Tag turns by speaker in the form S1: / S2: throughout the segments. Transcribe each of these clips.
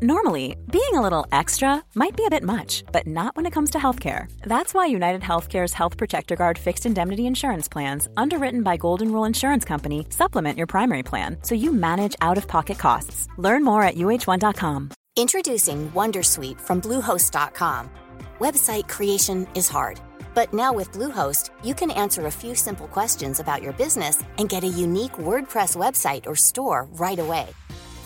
S1: Normally, being a little extra might be a bit much, but not when it comes to healthcare. That's why United Healthcare's Health Protector Guard fixed indemnity insurance plans, underwritten by Golden Rule Insurance Company, supplement your primary plan so you manage out of pocket costs. Learn more at uh1.com.
S2: Introducing Wondersuite from Bluehost.com. Website creation is hard, but now with Bluehost, you can answer a few simple questions about your business and get a unique WordPress website or store right away.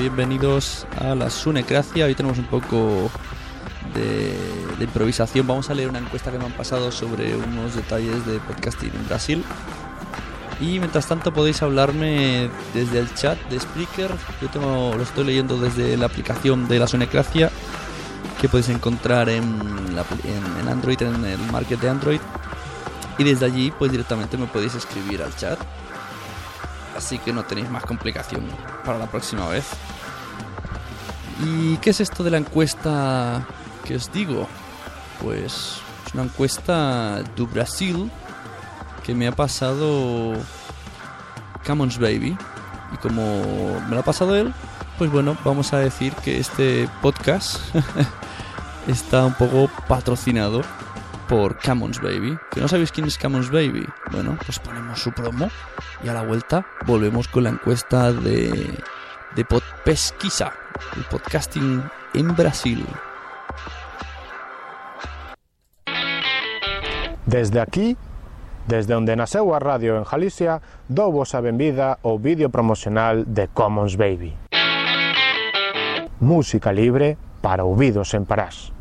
S3: bienvenidos a la Sunecracia. Hoy tenemos un poco de, improvisación. Vamos a leer una encuesta que me han pasado sobre unos detalles de podcasting en Brasil. Y mientras tanto podéis hablarme desde el chat de Spreaker. Yo tengo, lo estoy leyendo desde la aplicación de la Sunecracia que podéis encontrar en- en Android, en el market de Android. Y desde allí pues directamente me podéis escribir al chat. Así que no tenéis más complicación para la próxima vez. ¿Y qué es esto de la encuesta que os digo? Pues es una encuesta de Brasil que me ha pasado Commons Baby. Y como me lo ha pasado él, pues bueno, vamos a decir que este podcast está un poco patrocinado por Commons Baby. ¿Que no sabéis quién es Commons Baby? Bueno, pues ponemos su promo y a la vuelta volvemos con la encuesta de, de Podpesquisa, el podcasting en Brasil.
S4: Desde aquí, desde onde naceu a radio en Galicia, dou vos a benvida ao vídeo promocional de Commons Baby. Música libre para ouvidos en Parás.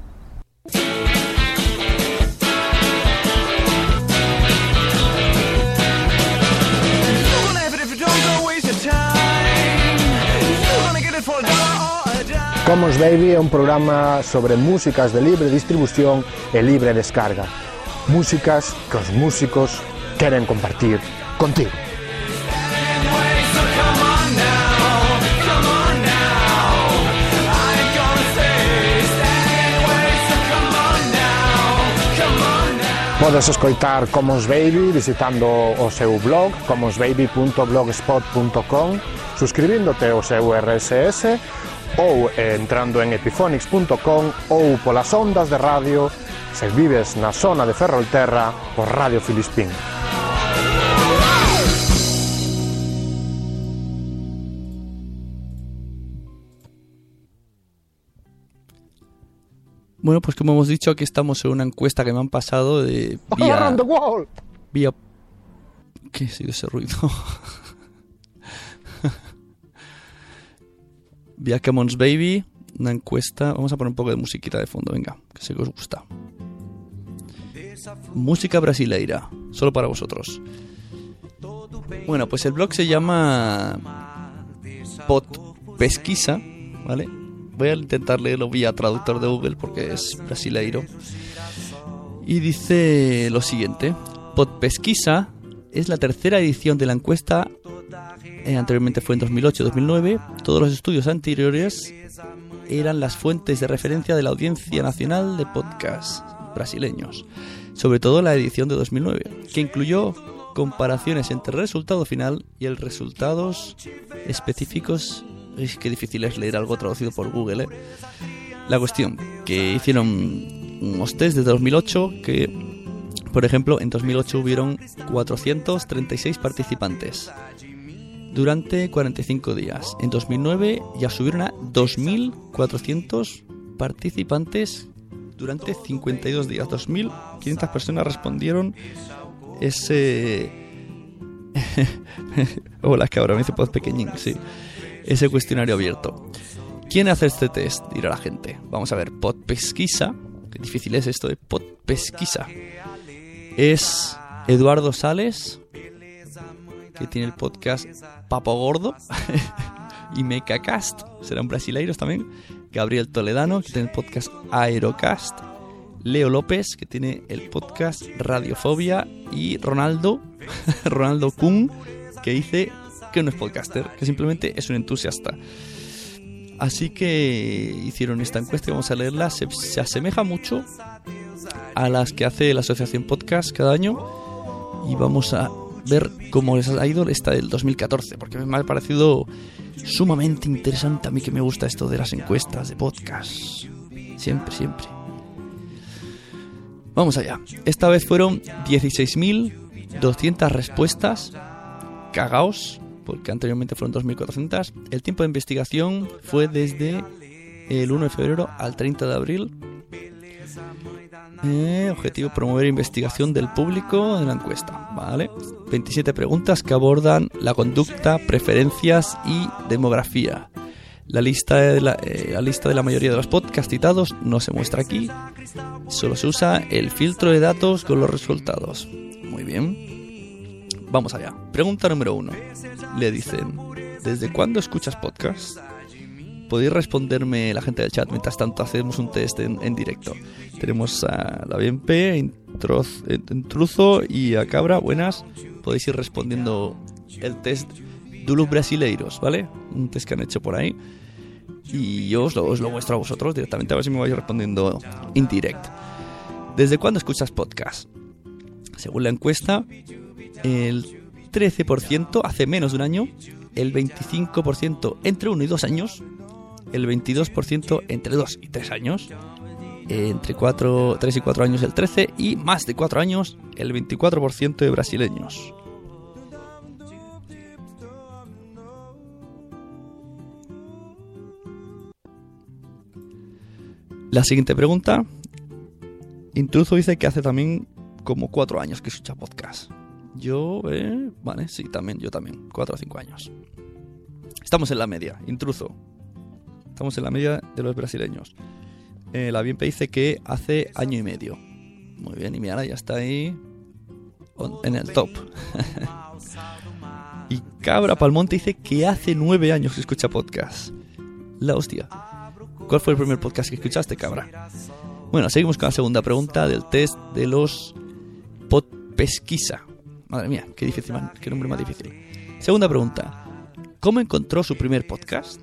S4: Commons Baby é un programa sobre músicas de libre distribución e libre descarga. Músicas que os músicos queren compartir contigo. Podes escoitar Commons Baby visitando o seu blog commonsbaby.blogspot.com suscribíndote ao seu RSS ou entrando en epiphonics.com ou polas ondas de radio se vives na zona de Ferrolterra por Radio Filispín.
S3: Bueno, pues como hemos dicho, aquí estamos en una encuesta que me han pasado de vía... Vía... ¿Qué ha sido ese ruido? vía Commons Baby, una encuesta... Vamos a poner un poco de musiquita de fondo, venga, que sé que os gusta. Música brasileira, solo para vosotros. Bueno, pues el blog se llama Podpesquisa, ¿vale? Voy a intentar leerlo vía traductor de Google porque es brasileiro. Y dice lo siguiente: Podpesquisa es la tercera edición de la encuesta. Eh, anteriormente fue en 2008-2009. Todos los estudios anteriores eran las fuentes de referencia de la audiencia nacional de podcasts brasileños. Sobre todo la edición de 2009, que incluyó comparaciones entre el resultado final y el resultados específicos Es que difícil es leer algo traducido por Google, ¿eh? La cuestión, que hicieron unos test desde 2008 que, por ejemplo, en 2008 hubieron 436 participantes durante 45 días. En 2009 ya subieron a 2.400 participantes durante 52 días. 2.500 personas respondieron ese... Hola, cabra, me dice pod pequeñín, sí. Ese cuestionario abierto. ¿Quién hace este test? Dirá la gente. Vamos a ver, Pod Pesquisa. Qué difícil es esto de Pod Pesquisa. Es Eduardo Sales, que tiene el podcast Papo Gordo. y Mecacast, serán brasileiros también. Gabriel Toledano, que tiene el podcast Aerocast. Leo López, que tiene el podcast Radiofobia. Y Ronaldo, Ronaldo Kuhn, que dice que no es podcaster, que simplemente es un entusiasta. Así que hicieron esta encuesta y vamos a leerla. Se, se, asemeja mucho a las que hace la Asociación Podcast cada año. Y vamos a ver cómo les ha ido esta del 2014, porque me ha parecido sumamente interesante a mí que me gusta esto de las encuestas de podcast. Siempre, siempre. Vamos allá. Esta vez fueron 16.200 respuestas. Cagaos porque anteriormente fueron 2.400. El tiempo de investigación fue desde el 1 de febrero al 30 de abril. Objetivo promover investigación del público de la encuesta, ¿vale? 27 preguntas que abordan la conducta, preferencias y demografía. La lista, de la, eh, la lista de la mayoría de los podcasts citados no se muestra aquí, solo se usa el filtro de datos con los resultados. Muy bien. Vamos allá. Pregunta número uno. Le dicen, ¿desde cuándo escuchas podcast? Podéis responderme la gente del chat mientras tanto hacemos un test en, directo. Tenemos a la BNP, Intruzo y a Cabra. Buenas. Podéis ir respondiendo el test de los brasileiros, ¿vale? Un test que han hecho por ahí. Y yo os lo, os lo muestro a vosotros directamente, a ver si me vais respondiendo en directo. ¿Desde cuándo escuchas podcast? Según la encuesta, el 13% hace menos de un año, el 25% entre 1 y 2 años, el 22% entre 2 y 3 años, entre 4, 3 y 4 años el 13 y más de 4 años el 24% de brasileños. La siguiente pregunta. Intruso dice que hace también como 4 años que escucha podcast. Yo, eh, vale, sí, también, yo también, 4 o 5 años. Estamos en la media, intruso. Estamos en la media de los brasileños. Eh, la BNP dice que hace año y medio. Muy bien, y Miara ya está ahí en el top. y Cabra Palmonte dice que hace nueve años que escucha podcast. La hostia. ¿Cuál fue el primer podcast que escuchaste, Cabra? Bueno, seguimos con la segunda pregunta del test de los pod pesquisa. Madre mía, qué difícil, qué nombre más difícil. Segunda pregunta. ¿Cómo encontró su primer podcast?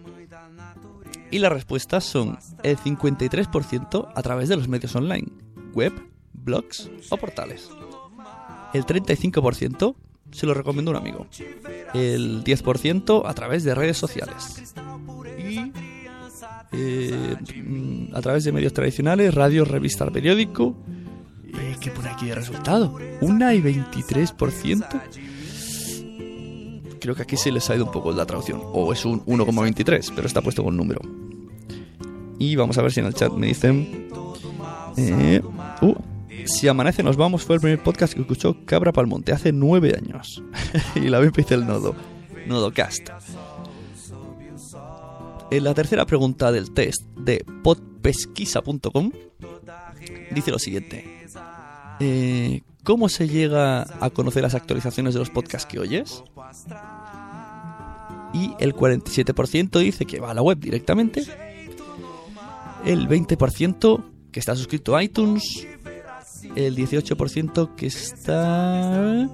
S3: Y las respuestas son el 53% a través de los medios online, web, blogs o portales. El 35% se lo recomiendo un amigo. El 10% a través de redes sociales. Y eh, a través de medios tradicionales, radio, revista, periódico. Eh, ¿Qué pone aquí de resultado? Una y 23% creo que aquí se les ha ido un poco la traducción. O es un 1,23, pero está puesto con número. Y vamos a ver si en el chat me dicen... Eh, uh, si amanece nos vamos fue el primer podcast que escuchó Cabra Palmonte hace nueve años. y la vez el nodo. Nodocast. En la tercera pregunta del test de podpesquisa.com dice lo siguiente. Eh, ¿Cómo se llega a conocer las actualizaciones de los podcasts que oyes? Y el 47% dice que va a la web directamente. El 20% que está suscrito a iTunes. El 18% que está...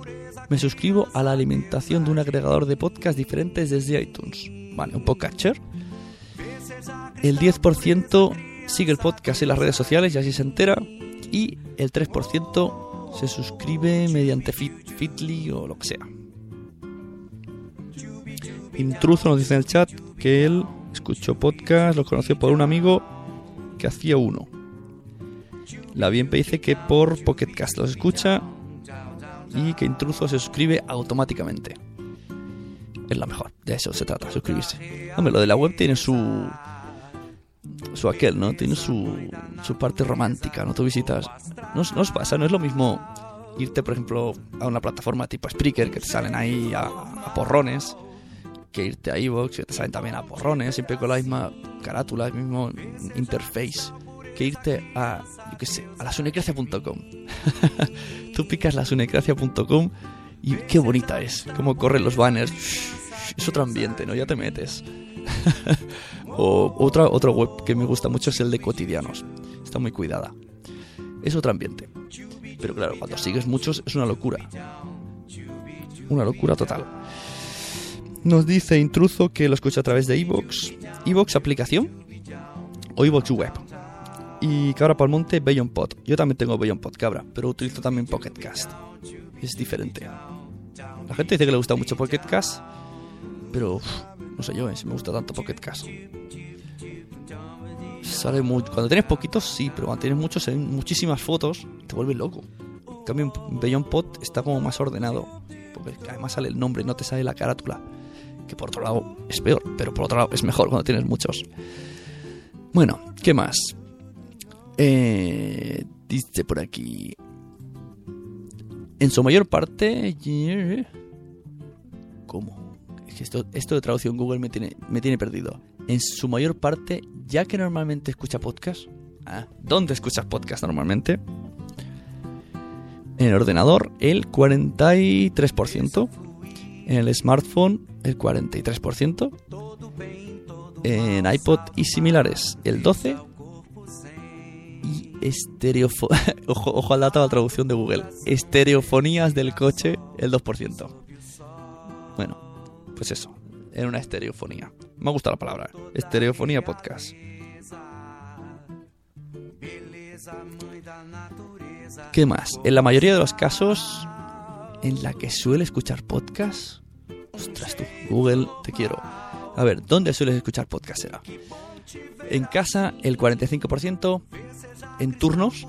S3: Me suscribo a la alimentación de un agregador de podcasts diferentes desde iTunes. Vale, un podcatcher. El 10% sigue el podcast en las redes sociales y así se entera. Y el 3% se suscribe mediante Fit, Fitly o lo que sea. Intruso nos dice en el chat que él escuchó podcast, lo conoció por un amigo que hacía uno. La Bienpe dice que por Pocket Cast los escucha y que Intruso se suscribe automáticamente. Es la mejor, de eso se trata, suscribirse. Hombre, lo de la web tiene su. su aquel, ¿no? Tiene su, su parte romántica, ¿no? Tú visitas. No, no pasa, no es lo mismo irte, por ejemplo, a una plataforma tipo Spreaker que te salen ahí a porrones, que irte a iVoox que te salen también a porrones, siempre con la misma carátula, el mismo interface, que irte a, yo qué sé, a lasunecracia.com. Tú picas lasunecracia.com y qué bonita es, cómo corren los banners, es otro ambiente, ¿no? Ya te metes. o otra, otra web que me gusta mucho es el de cotidianos, está muy cuidada. Es otro ambiente. Pero claro, cuando sigues muchos es una locura. Una locura total. Nos dice Intruzo que lo escucha a través de iVoox. iVoox aplicación o iVoox web. Y Cabra Palmonte, Beyond Pod. Yo también tengo Beyond Pod, Cabra, pero utilizo también Pocket Cast. Es diferente. La gente dice que le gusta mucho Pocket Cast, pero no sé yo eh, si me gusta tanto Pocket Cast. Sale muy, cuando tienes poquitos, sí, pero cuando tienes muchos, hay muchísimas fotos, te vuelves loco. En cambio, en Beyond Pod está como más ordenado, porque además sale el nombre, no te sale la carátula. Que por otro lado es peor, pero por otro lado es mejor cuando tienes muchos. Bueno, ¿qué más? Eh, dice por aquí. En su mayor parte. ¿Cómo? Es que esto, esto de traducción Google me tiene, me tiene perdido. En su mayor parte, ya que normalmente escucha podcast. Ah, ¿Dónde escuchas podcast normalmente? En el ordenador, el 43%. En el smartphone, el 43%. En iPod y similares, el 12%. Y estereofo... ojo, ojo al dato de la traducción de Google. Estereofonías del coche, el 2%. Bueno, pues eso. En una estereofonía. Me ha gustado la palabra. Estereofonía podcast. ¿Qué más? En la mayoría de los casos en la que suele escuchar podcast. Ostras tú, Google, te quiero. A ver, ¿dónde sueles escuchar podcast será? En casa el 45%, en turnos,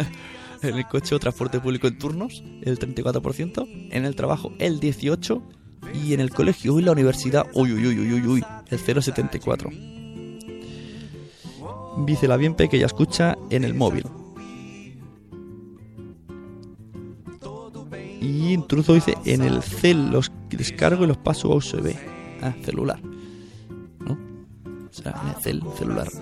S3: en el coche o transporte público en turnos el 34%, en el trabajo el 18% y en el colegio y la universidad, uy, uy, uy, uy, uy, el 0,74%. Dice la Bienpe que ya escucha en el móvil. Y Intruso dice en el cel los descargo y los paso a USB. Ah, celular. ¿No? O sea, en el cel, celular.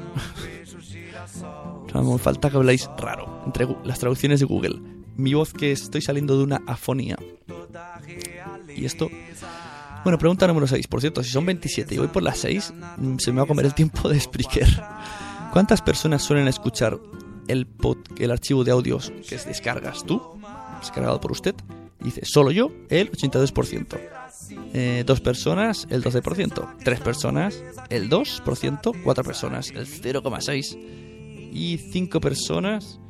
S3: o sea, me falta que habláis raro entre las traducciones de Google. Mi voz que estoy saliendo de una afonía. Y esto... Bueno, pregunta número 6. Por cierto, si son 27 y voy por las 6, mm, se me va a comer el tiempo de Spreaker. ¿Cuántas personas suelen escuchar el, pod- el archivo de audios que descargas tú? Descargado por usted. Dice, solo yo, el 82%. Eh, dos personas, el 12%. Tres personas, el 2%. Cuatro personas, el 0,6%. Y cinco personas...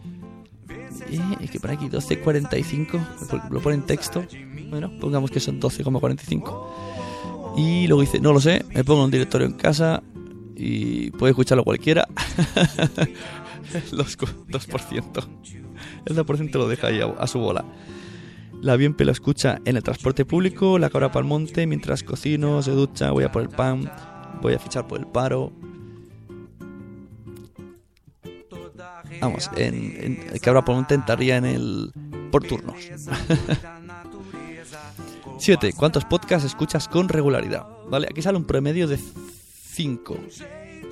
S3: Eh, es que por aquí 12,45. Lo pone en texto. Bueno, pongamos que son 12,45. Y luego dice, no lo sé, me pongo un directorio en casa y puede escucharlo cualquiera. el 2, 2%. El 2% lo deja ahí a su bola. La Bienpe lo escucha en el transporte público, la cabra pa'l monte, mientras cocino, se ducha, voy a por el pan, voy a fichar por el paro. Vamos, en, en el cabra pa'l monte entraría en el por turnos. 7. ¿Cuántos podcasts escuchas con regularidad? Vale, aquí sale un promedio de 5.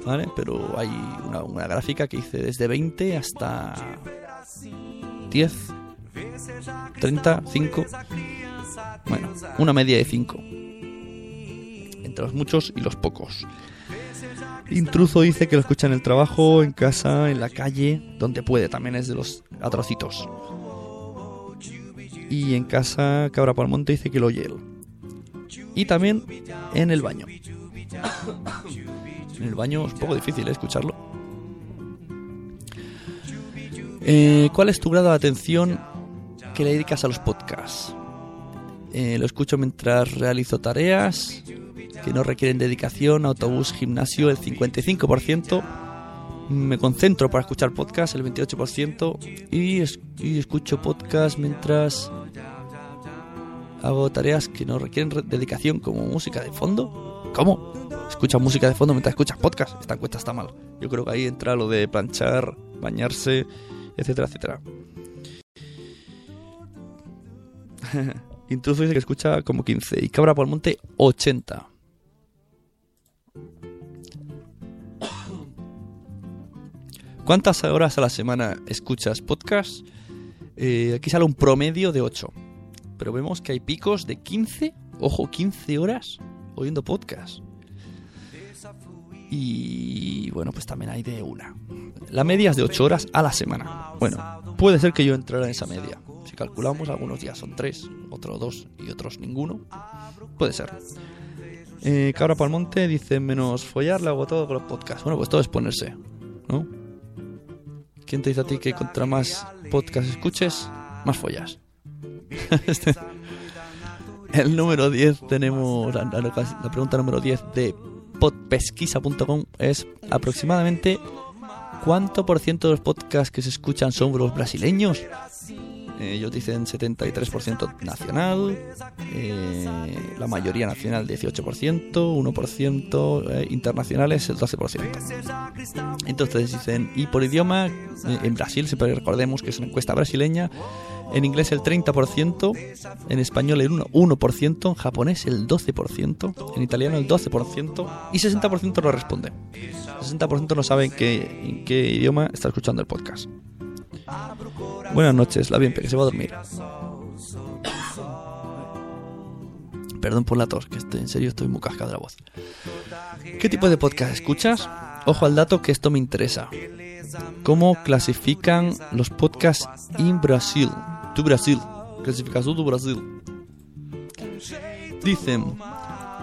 S3: ¿Vale? Pero hay una, una gráfica que dice desde 20 hasta 10, 30, 5. Bueno, una media de 5. Entre los muchos y los pocos. Intruso dice que lo escucha en el trabajo, en casa, en la calle, donde puede, también es de los atrocitos. Y en casa, Cabra Palmonte dice que lo oye él. Y también en el baño. en el baño es un poco difícil ¿eh? escucharlo. Eh, ¿Cuál es tu grado de atención que le dedicas a los podcasts? Eh, lo escucho mientras realizo tareas, que no requieren dedicación, autobús, gimnasio el 55%, me concentro para escuchar podcast el 28% y, es- y escucho podcast mientras hago tareas que no requieren re- dedicación como música de fondo. ¿Cómo? Escuchas música de fondo mientras escuchas podcast. Esta encuesta está mal. Yo creo que ahí entra lo de planchar, bañarse, etcétera, etcétera. Intruso dice que escucha como 15 y Cabra por el Monte 80. ¿Cuántas horas a la semana escuchas podcast? Eh, aquí sale un promedio de 8. Pero vemos que hay picos de 15, ojo, 15 horas oyendo podcast. Y bueno, pues también hay de una. La media es de 8 horas a la semana. Bueno, puede ser que yo entrara en esa media. Si calculamos, algunos días son 3, otros 2 y otros ninguno. Puede ser. Eh, Cabra Palmonte dice, menos follar, le hago todo con los podcasts. Bueno, pues todo es ponerse, ¿no? ¿Quién te dice a ti que contra más podcast escuches, más follas? Este- El número 10 tenemos, la, la- la pregunta número 10 de podpesquisa.com es aproximadamente ¿cuánto por ciento de los podcasts que se escuchan son los brasileños? Eh, ellos dicen 73% nacional, eh, la mayoría nacional 18%, 1% eh, internacionales el 12%. Entonces dicen, y por idioma, eh, en Brasil, siempre recordemos que es una encuesta brasileña, en inglés el 30%, en español el 1%, 1%, en japonés el 12%, en italiano el 12% y 60% no responde. 60% no sabe en qué, en qué idioma está escuchando el podcast. Buenas noches, la bien, que se va a dormir. Perdón por la tos, que estoy, en serio estoy muy cascado de la voz. ¿Qué tipo de podcast escuchas? Ojo al dato que esto me interesa. ¿Cómo clasifican los podcasts en Brasil? Tu Brasil. Clasificación tu Brasil. Dicen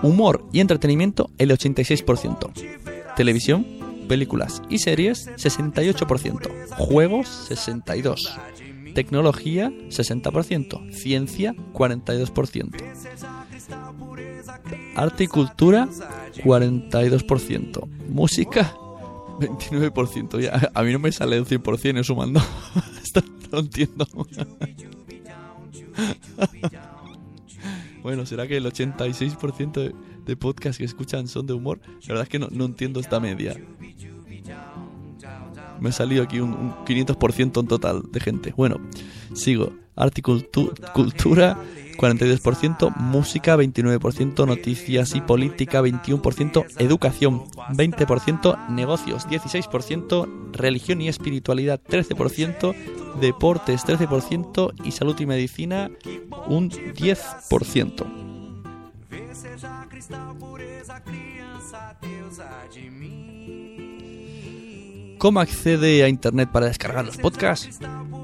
S3: humor y entretenimiento el 86%. Televisión, películas y series 68%. Juegos 62%. Tecnología 60%. Ciencia 42%. Arte y cultura 42%. Música 29%. Ya, a mí no me sale el 100% sumando. No entiendo. Bueno, ¿será que el 86% de, de podcasts que escuchan son de humor? La verdad es que no, entiendo esta media. Me ha salido aquí un, un 500% en total de gente. Bueno, sigo. Arte y cultu- cultura, 42%. Música, 29%. Noticias y política, 21%. Educación, 20%. Negocios, 16%. Religión y espiritualidad, 13%. Deportes, 13%. Y salud y medicina, un 10%. ¿Cómo accede a internet para descargar los podcasts?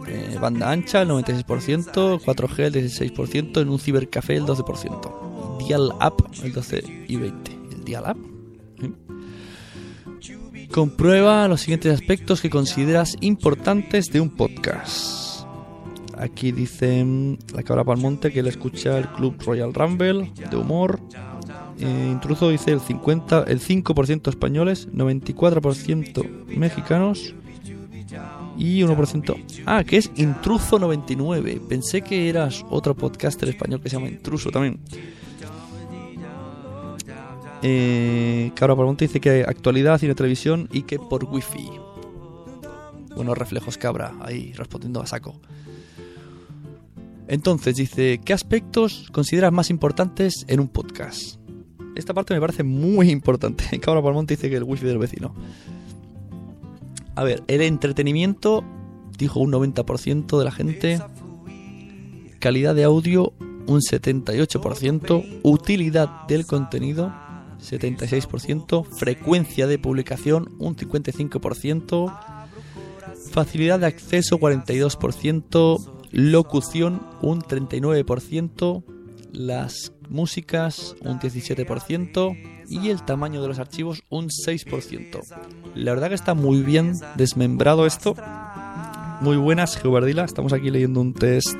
S3: Eh, banda ancha el 96%, 4G el 16%, en un cibercafé el 12%. Dial Up el 12 y 20. ¿El Dial Up? Comprueba los siguientes aspectos que consideras importantes de un podcast. Aquí dicen la cabra Palmonte que él escucha el Club Royal Rumble de humor. Eh, intruso dice el 50, el 5% españoles, 94% mexicanos y 1%. Ah, que es Intruso 99. Pensé que eras otro podcaster español que se llama Intruso también. Eh, Cabra Palmonte dice que actualidad, cine, televisión y que por wifi. Buenos reflejos, Cabra, ahí respondiendo a saco. Entonces dice, ¿qué aspectos consideras más importantes en un podcast? Esta parte me parece muy importante. Cabra Palmonte dice que el wifi del vecino. A ver, el entretenimiento, dijo un 90% de la gente. Calidad de audio, un 78%. Utilidad del contenido, 76%. Frecuencia de publicación, un 55%. Facilidad de acceso, 42%. Locución, un 39%. Las músicas, un 17%. Y el tamaño de los archivos, un 6%. La verdad que está muy bien desmembrado esto. Muy buenas, Geobardila. Estamos aquí leyendo un test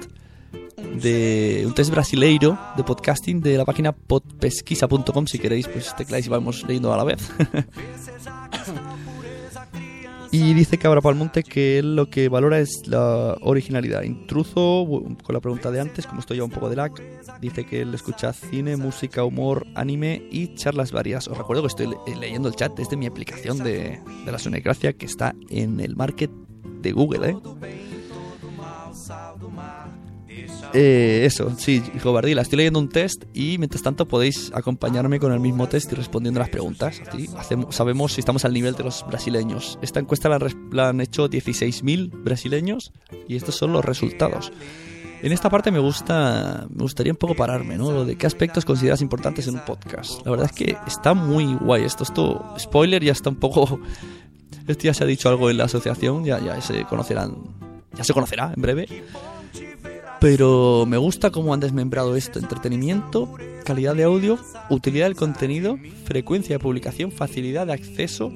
S3: de un test brasileiro de podcasting de la página podpesquisa.com. Si queréis, pues tecláis y vamos leyendo a la vez. Y dice Cabra Palmonte que él lo que valora es la originalidad. Intruso, con la pregunta de antes, como estoy ya un poco de lag, dice que él escucha cine, música, humor, anime y charlas varias. Os recuerdo que estoy leyendo el chat desde mi aplicación de, de la Sonecracia que está en el market de Google, ¿eh? Eh, eso, sí, hijo Bardila, estoy leyendo un test y mientras tanto podéis acompañarme con el mismo test y respondiendo las preguntas. Así hacemos, sabemos si estamos al nivel de los brasileños. Esta encuesta la, la han hecho 16.000 brasileños y estos son los resultados. En esta parte me gusta, me gustaría un poco pararme, ¿no? Lo de qué aspectos consideras importantes en un podcast. La verdad es que está muy guay esto. Esto, spoiler, ya está un poco. Esto ya se ha dicho algo en la asociación, ya, ya se conocerán, ya se conocerá en breve. Pero me gusta cómo han desmembrado esto. Entretenimiento, calidad de audio, utilidad del contenido, frecuencia de publicación, facilidad de acceso,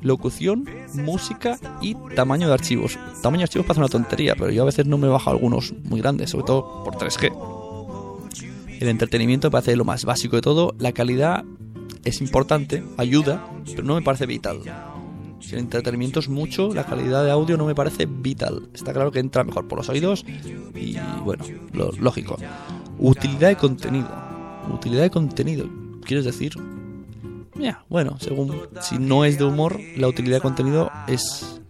S3: locución, música y tamaño de archivos. Tamaño de archivos parece una tontería, pero yo a veces no me bajo algunos muy grandes, sobre todo por 3G. El entretenimiento me parece lo más básico de todo. La calidad es importante, ayuda, pero no me parece vital. Si el entretenimiento es mucho, la calidad de audio no me parece vital. Está claro que entra mejor por los oídos y bueno, lo lógico. Utilidad de contenido. Utilidad de contenido. ¿Quieres decir? Ya, bueno, según si no es de humor, la utilidad de contenido es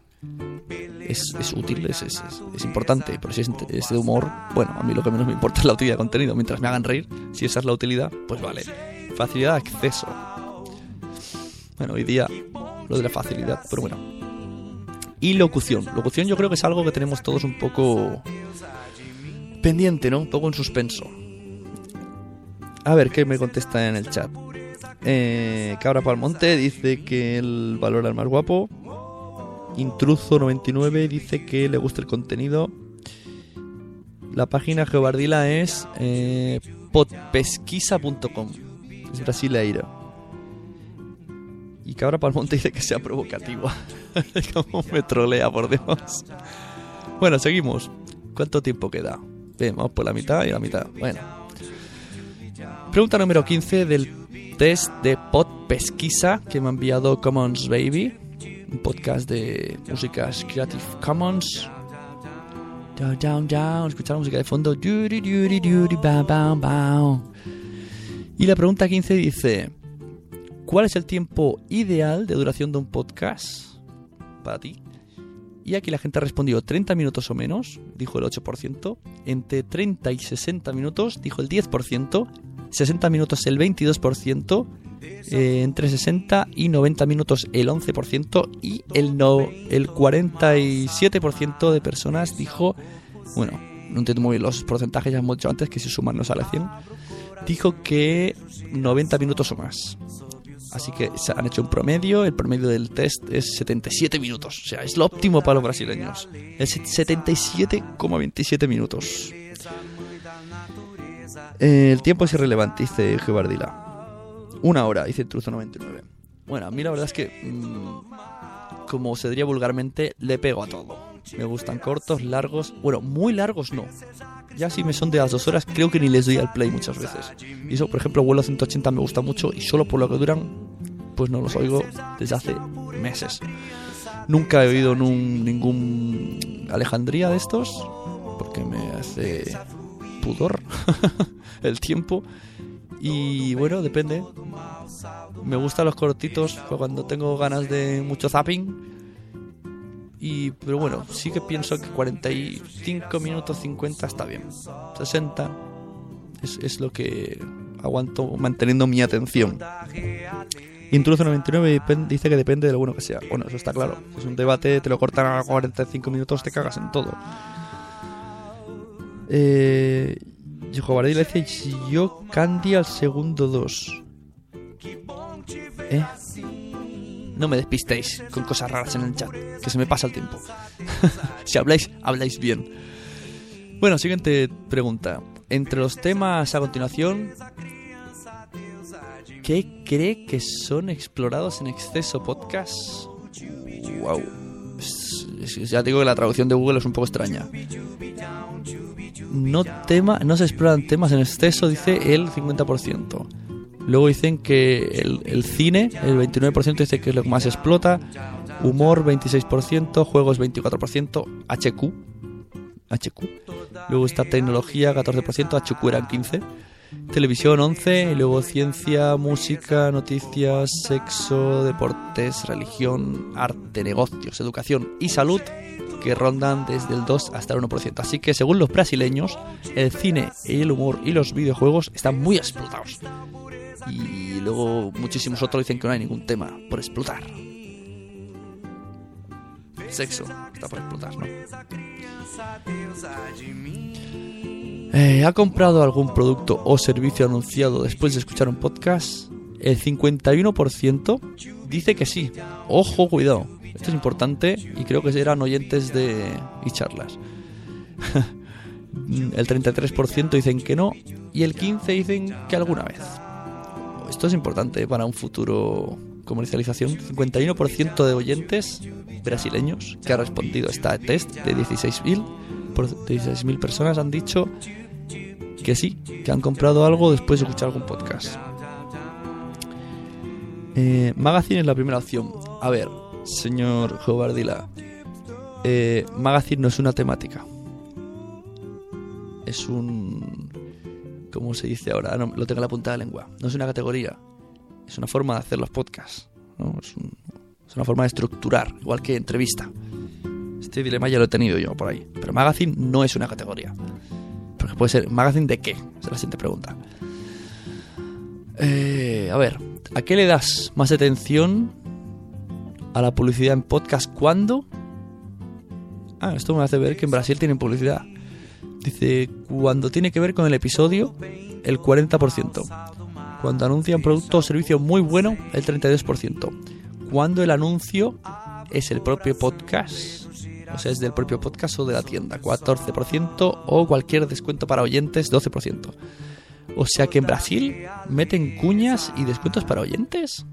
S3: es, es, útil, es, es, es, importante, pero si es, de humor, bueno, a mí lo que menos me importa es la utilidad de contenido. Mientras me hagan reír, si esa es la utilidad, pues vale. Facilidad de acceso. Bueno, hoy día lo de la facilidad, pero bueno. Y locución. Locución yo creo que es algo que tenemos todos un poco pendiente, ¿no? Un poco en suspenso. A ver qué me contesta en el chat. Eh, Cabra Palmonte dice que él valora el más guapo. Intruso99 dice que le gusta el contenido. La página geobardila es eh, podpesquisa.com. Es brasileira. Y Cabra Palmonte dice que sea provocativo. Como me trolea, por Dios. Bueno, seguimos. ¿Cuánto tiempo queda? Bien, vamos por la mitad y la mitad. Bueno. Pregunta número 15 del test de Pod Pesquisa que me ha enviado Commons Baby. Un podcast de músicas Creative Commons. Down, down. Escuchar música de fondo. Y la pregunta 15 dice... ¿Cuál es el tiempo ideal de duración de un podcast para ti? Y aquí la gente ha respondido 30 minutos o menos, dijo el 8%, entre 30 y 60 minutos, dijo el 10%, 60 minutos el 22%, eh, entre 60 y 90 minutos el 11% y el, no, el 47% de personas dijo, bueno, no entiendo muy bien los porcentajes, ya hemos dicho antes que si suman no sale 100, dijo que 90 minutos o más. Así que se han hecho un promedio, el promedio del test es 77 minutos, o sea, es lo óptimo para los brasileños. Es 77,27 minutos. El tiempo es irrelevante, dice Gebardila. Una hora, dice Truzo 99. Bueno, a mí la verdad es que, mm, como se diría vulgarmente, le pego a todo. Me gustan cortos, largos, bueno, muy largos no. Ya si me son de las dos horas, creo que ni les doy al play muchas veces. Y eso, por ejemplo, vuelo 180 me gusta mucho y solo por lo que duran, pues no los oigo desde hace meses. Nunca he oído ningún Alejandría de estos, porque me hace pudor el tiempo. Y bueno, depende. Me gustan los cortitos cuando tengo ganas de mucho zapping y, pero bueno, sí que pienso que 45 minutos 50 está bien. 60 es, es lo que aguanto manteniendo mi atención. Intruso 99 dice que depende de lo bueno que sea. Bueno, eso está claro. Es un debate, te lo cortan a 45 minutos, te cagas en todo. Eh, le dice: yo Candy al segundo 2. ¿Eh? No me despistéis con cosas raras en el chat, que se me pasa el tiempo. si habláis, habláis bien. Bueno, siguiente pregunta. Entre los temas a continuación, ¿qué cree que son explorados en exceso podcast? Wow. Ya digo que la traducción de Google es un poco extraña. no, tema, no se exploran temas en exceso, dice el 50%. Luego dicen que el, cine, el 29% dice que es lo que más explota. Humor, 26%. Juegos, 24%. HQ. HQ. Luego está tecnología, 14%. HQ eran 15%. Televisión 11, y luego ciencia, música, noticias, sexo, deportes, religión, arte, negocios, educación y salud que rondan desde el 2 hasta el 1%. Así que según los brasileños, el cine, el humor y los videojuegos están muy explotados. Y luego muchísimos otros dicen que no hay ningún tema por explotar. Sexo está por explotar, ¿no? Eh, ¿Ha comprado algún producto o servicio anunciado después de escuchar un podcast? El 51% dice que sí. Ojo, cuidado. Esto es importante y creo que eran oyentes de y charlas. el 33% dicen que no y el 15% dicen que alguna vez. Esto es importante para un futuro comercialización. 51% de oyentes brasileños que ha respondido a este test de 16.000 por 16.000 personas han dicho que sí, que han comprado algo después de escuchar algún podcast. Eh, Magazine es la primera opción. A ver, señor Jovardila, eh, Magazine no es una temática. Es un... ¿Cómo se dice ahora? No, lo tengo en la punta de la lengua. No es una categoría. Es una forma de hacer los podcasts. Es, es una forma de estructurar, igual que entrevista. Este dilema ya lo he tenido yo por ahí. Pero Magazine no es una categoría. Porque puede ser, ¿magazine de qué? Es la siguiente pregunta. Eh, a ver, ¿a qué le das más atención a la publicidad en podcast cuando? Ah, esto me hace ver que en Brasil tienen publicidad. Dice, cuando tiene que ver con el episodio, el 40%. Cuando anuncia un producto o servicio muy bueno, el 32%. Cuando el anuncio es el propio podcast, o sea, es del propio podcast o de la tienda, 14%, o cualquier descuento para oyentes, 12%. O sea que en Brasil meten cuñas y descuentos para oyentes.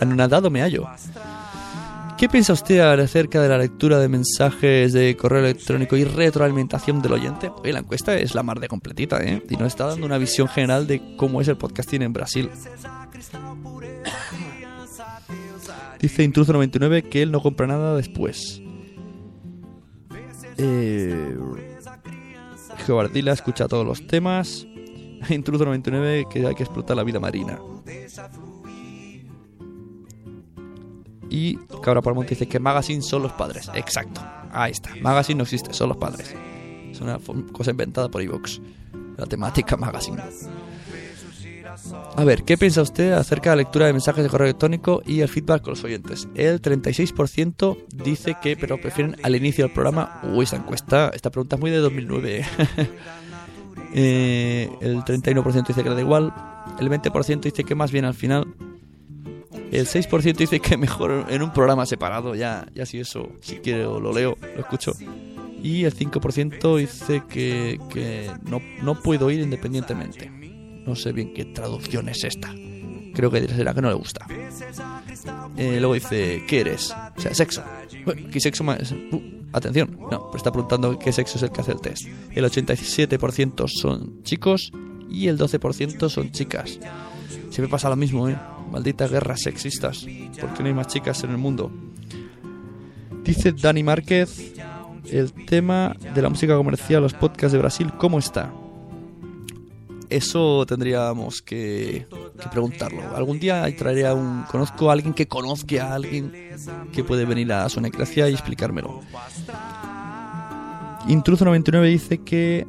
S3: Anonadado me hallo. ¿Qué piensa usted acerca de la lectura de mensajes de correo electrónico y retroalimentación del oyente? Oye, la encuesta es la mar de completita, ¿eh? Y nos está dando una visión general de cómo es el podcasting en Brasil. Dice Intruso99 que él no compra nada después. Eh, Geobardila escucha todos los temas. Intruso99 que hay que explotar la vida marina. Y Cabra Palmonte dice que Magazine son los padres. Exacto. Ahí está. Magazine no existe, son los padres. Es una cosa inventada por Evox. La temática Magazine. A ver, ¿qué piensa usted acerca de la lectura de mensajes de correo electrónico y el feedback con los oyentes? El 36% dice que, pero prefieren al inicio del programa. Uy, esta encuesta, esta pregunta es muy de 2009. eh, el 31% dice que le da igual. El 20% dice que más bien al final. El 6% dice que mejor en un programa separado, ya, ya si eso, si quiero lo leo, lo escucho. Y el 5% dice que, que no, no puedo ir independientemente. No sé bien qué traducción es esta. Creo que será que no le gusta. Eh, luego dice, ¿qué eres? O sea, sexo. ¿Qué sexo más? Uh, atención, no, pero está preguntando qué sexo es el que hace el test. El 87% son chicos y el 12% son chicas. Siempre pasa lo mismo, ¿eh? Malditas guerras sexistas. ¿Por qué no hay más chicas en el mundo? Dice Dani Márquez, el tema de la música comercial, los podcasts de Brasil, ¿cómo está? Eso tendríamos que, preguntarlo. Algún día traeré a un. Conozco a alguien que conozca a alguien que puede venir a Sonecracia y explicármelo. Intruso99 dice que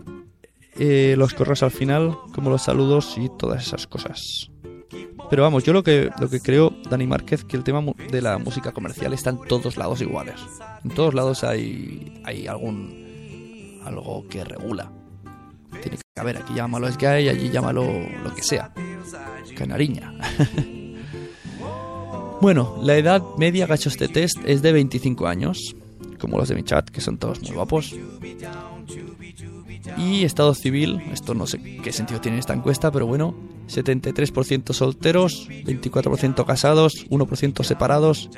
S3: eh, los correos al final, como los saludos y todas esas cosas. Pero vamos, yo lo que, lo que creo, Dani Márquez, que el tema de la música comercial está en todos lados iguales. En todos lados hay, hay algún. algo que regula. Tiene que haber, aquí llámalo es gay, allí llámalo lo que sea. Canariña. bueno, la edad media ha hecho este test es de 25 años, como los de mi chat, que son todos muy guapos. Y estado civil, esto no sé qué sentido tiene esta encuesta, pero bueno, 73% solteros, 24% casados, 1% separados,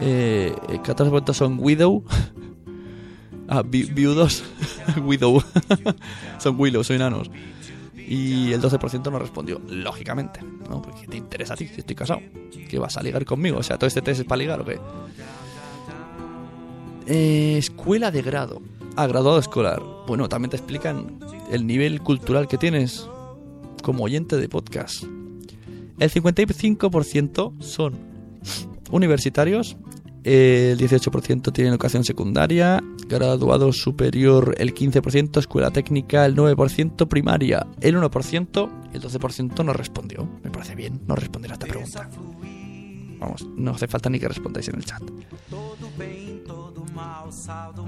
S3: eh, 14% son widow, Ah, vi- viudos. Widow. Son Willow, son enanos. Y el 12% no respondió, lógicamente. ¿no? Porque te interesa a ti si estoy casado. ¿Qué vas a ligar conmigo? O sea, todo este test es para ligar o qué. Eh, escuela de grado. Ah, graduado escolar. Bueno, también te explican el nivel cultural que tienes como oyente de podcast. El 55% son universitarios, el 18% tienen educación secundaria, graduado superior el 15%, escuela técnica el 9%, primaria el 1%, el 12% no respondió. Me parece bien no responder a esta pregunta. Vamos, no hace falta ni que respondáis en el chat.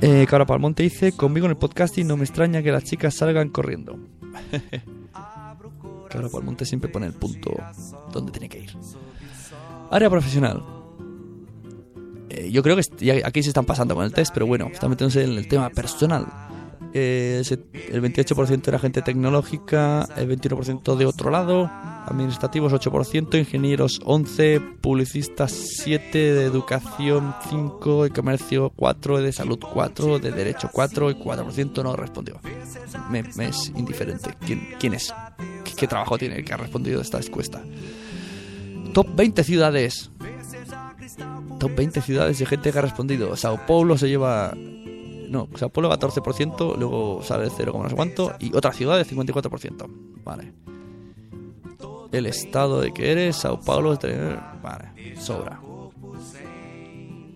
S3: Eh, Palmonte dice, conmigo en el podcasting no me extraña que las chicas salgan corriendo. Cabra Palmonte siempre pone el punto donde tiene que ir. Área profesional. Eh, yo creo que aquí se están pasando con el test, pero bueno, están metiéndose en el tema personal. Eh, el 28% era gente tecnológica, el 21% de otro lado, administrativos 8%, ingenieros 11%, publicistas 7%, de educación 5%, de comercio 4%, de salud 4%, de derecho 4% y 4% no respondió. Me, me es indiferente. ¿Quién, quién es? ¿Qué, trabajo tiene el que ha respondido esta encuesta? Top 20 ciudades. Top 20 ciudades de gente que ha respondido. Sao Paulo se lleva. No, Sao Paulo 14%, luego sale el 0, no sé cuánto. Y otra ciudad de 54%. Vale. El estado de que eres, Sao Paulo. Vale, sobra.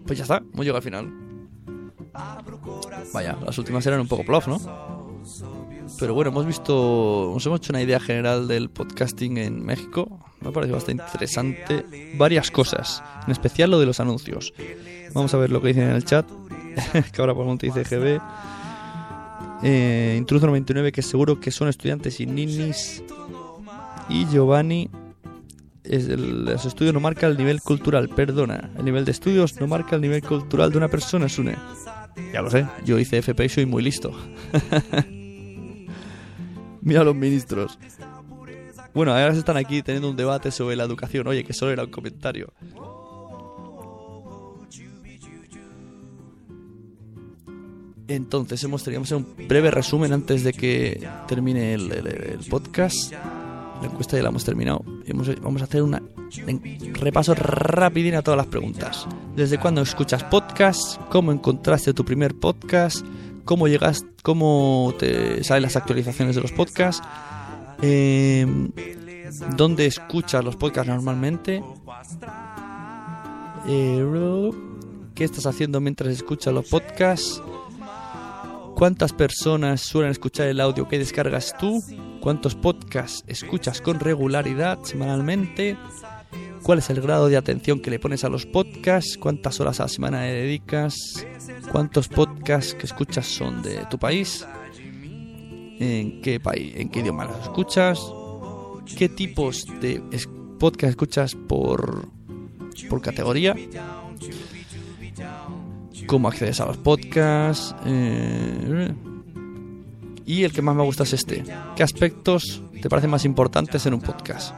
S3: Pues ya está, hemos llegado al final. Vaya, las últimas eran un poco plof, ¿no? Pero bueno, hemos visto, nos hemos hecho una idea general del podcasting en México. Me ha parecido bastante interesante varias cosas, en especial lo de los anuncios. Vamos a ver lo que dicen en el chat. que ahora por dice GB. Eh, Intruso 99, que seguro que son estudiantes y ninis. Y Giovanni. Es el, los estudios no marca el nivel cultural, perdona. El nivel de estudios no marca el nivel cultural de una persona, Sune. Ya lo sé, yo hice FP y soy muy listo. Mira los ministros. Bueno, ahora están aquí teniendo un debate sobre la educación. Oye, que solo era un comentario. Entonces, hemos tenido un breve resumen antes de que termine el, podcast. La encuesta ya la hemos terminado. Vamos a hacer un repaso rapidín a todas las preguntas. ¿Desde cuándo escuchas podcast? ¿Cómo encontraste tu primer podcast? ¿Cómo llegas? ¿Cómo te salen las actualizaciones de los podcasts? Eh, ¿Dónde escuchas los podcasts normalmente? Eh, ¿Qué estás haciendo mientras escuchas los podcasts? ¿Cuántas personas suelen escuchar el audio que descargas tú? ¿Cuántos podcasts escuchas con regularidad semanalmente? ¿Cuál es el grado de atención que le pones a los podcasts? ¿Cuántas horas a la semana le dedicas? ¿Cuántos podcasts que escuchas son de tu país? ¿En qué país, en qué idioma los escuchas? ¿Qué tipos de podcast escuchas por por categoría? ¿Cómo accedes a los podcasts? Eh, y el que más me gusta es este. ¿Qué aspectos te parecen más importantes en un podcast?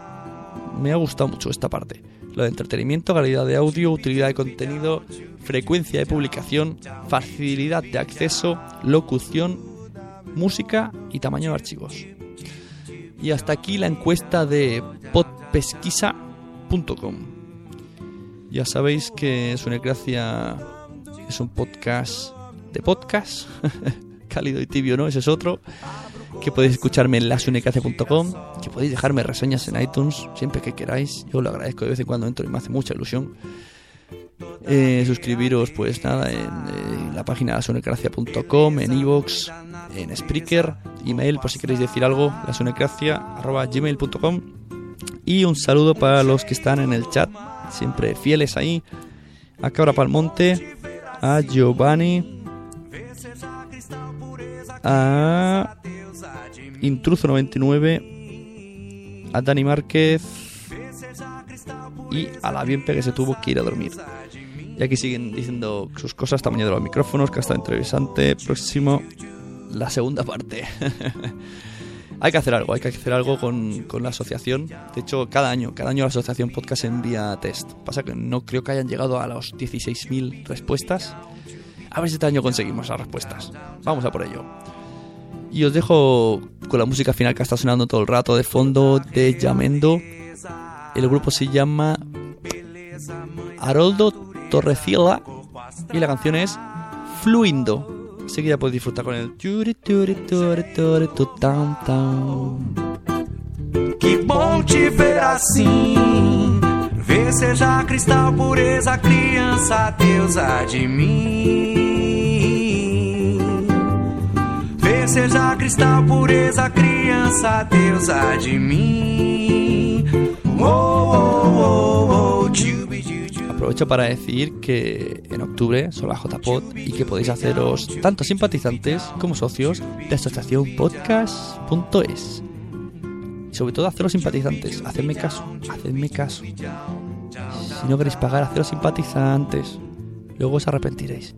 S3: Me ha gustado mucho esta parte. Lo de entretenimiento, calidad de audio, utilidad de contenido, frecuencia de publicación, facilidad de acceso, locución, música y tamaño de archivos. Y hasta aquí la encuesta de podpesquisa.com. Ya sabéis que Sunecracia es un podcast de podcast, cálido y tibio, ¿no? Ese es otro. Que podéis escucharme en lasunecracia.com, que podéis dejarme reseñas en iTunes siempre que queráis. Yo lo agradezco de vez en cuando entro y me hace mucha ilusión. Eh, suscribiros, pues nada, en, eh, la página lasunecracia.com, en iVoox, en Spreaker, email por si queréis decir algo, lasunecracia.gmail.com y un saludo para los que están en el chat, siempre fieles ahí, a Cabra Palmonte, a Giovanni, a Intruso99, a Dani Márquez y a la Bienpe que se tuvo que ir a dormir. Y aquí siguen diciendo sus cosas, tamaño de los micrófonos, que ha estado interesante. Próximo, la segunda parte. hay que hacer algo, hay que hacer algo con, con la asociación. De hecho, cada año, cada año la asociación podcast envía test. Pasa que no creo que hayan llegado a los 16.000 respuestas. A ver si este año conseguimos las respuestas. Vamos a por ello. Y os dejo con la música final que está sonando todo el rato de fondo de Llamendo. El grupo se llama Haroldo Torrecilla y la canción es Fluindo. Ya podéis disfrutar con el turi, turi, turi, turi, tu, tam, tam.
S5: Que bom te ver assim. Ver seja cristal, pureza, criança, deusa de mim. Ver seja cristal, pureza, criança, deusa de mim. Oh, oh, oh,
S3: Aprovecho para decir que en octubre son la JPod y que podéis haceros tanto simpatizantes como socios de asociacionpodcast.es. Y sobre todo haceros simpatizantes, hacedme caso, hacedme caso. Si no queréis pagar, haceros simpatizantes. Luego os arrepentiréis.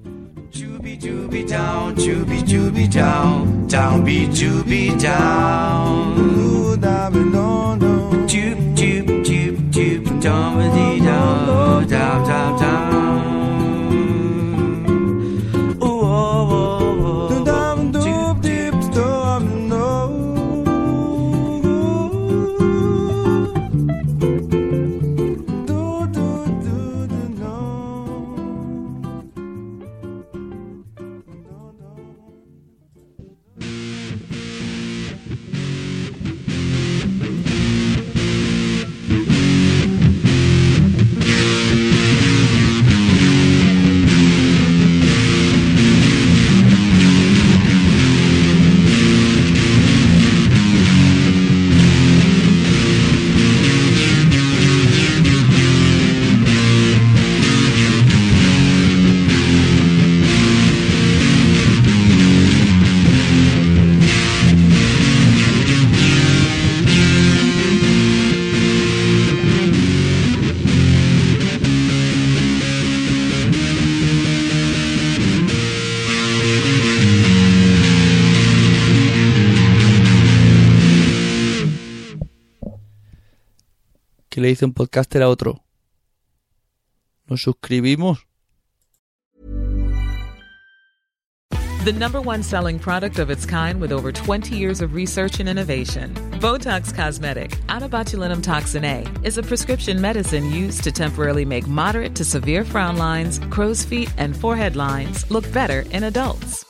S5: Chub chub down be down,
S3: dice un podcaster a otro? ¿Nos suscribimos?
S6: The number one selling product of its kind with over 20 years of research and innovation. Botox Cosmetic, out toxin A, is a prescription medicine used to temporarily make moderate to severe frown lines, crow's feet, and forehead lines look better in adults.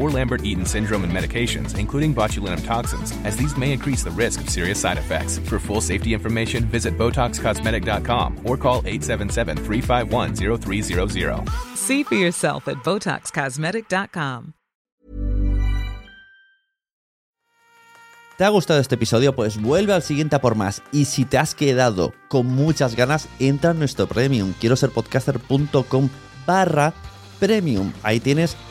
S7: or Lambert-Eaton syndrome and medications, including botulinum toxins, as these may increase the risk of serious side effects. For full safety information, visit BotoxCosmetic.com or call 877-351-0300.
S6: See for yourself at BotoxCosmetic.com.
S8: ¿Te ha gustado este episodio? Pues vuelve al siguiente a por más. Y si te has quedado con muchas ganas, entra en nuestro premium. Quiero ser podcaster.com barra premium. Ahí tienes un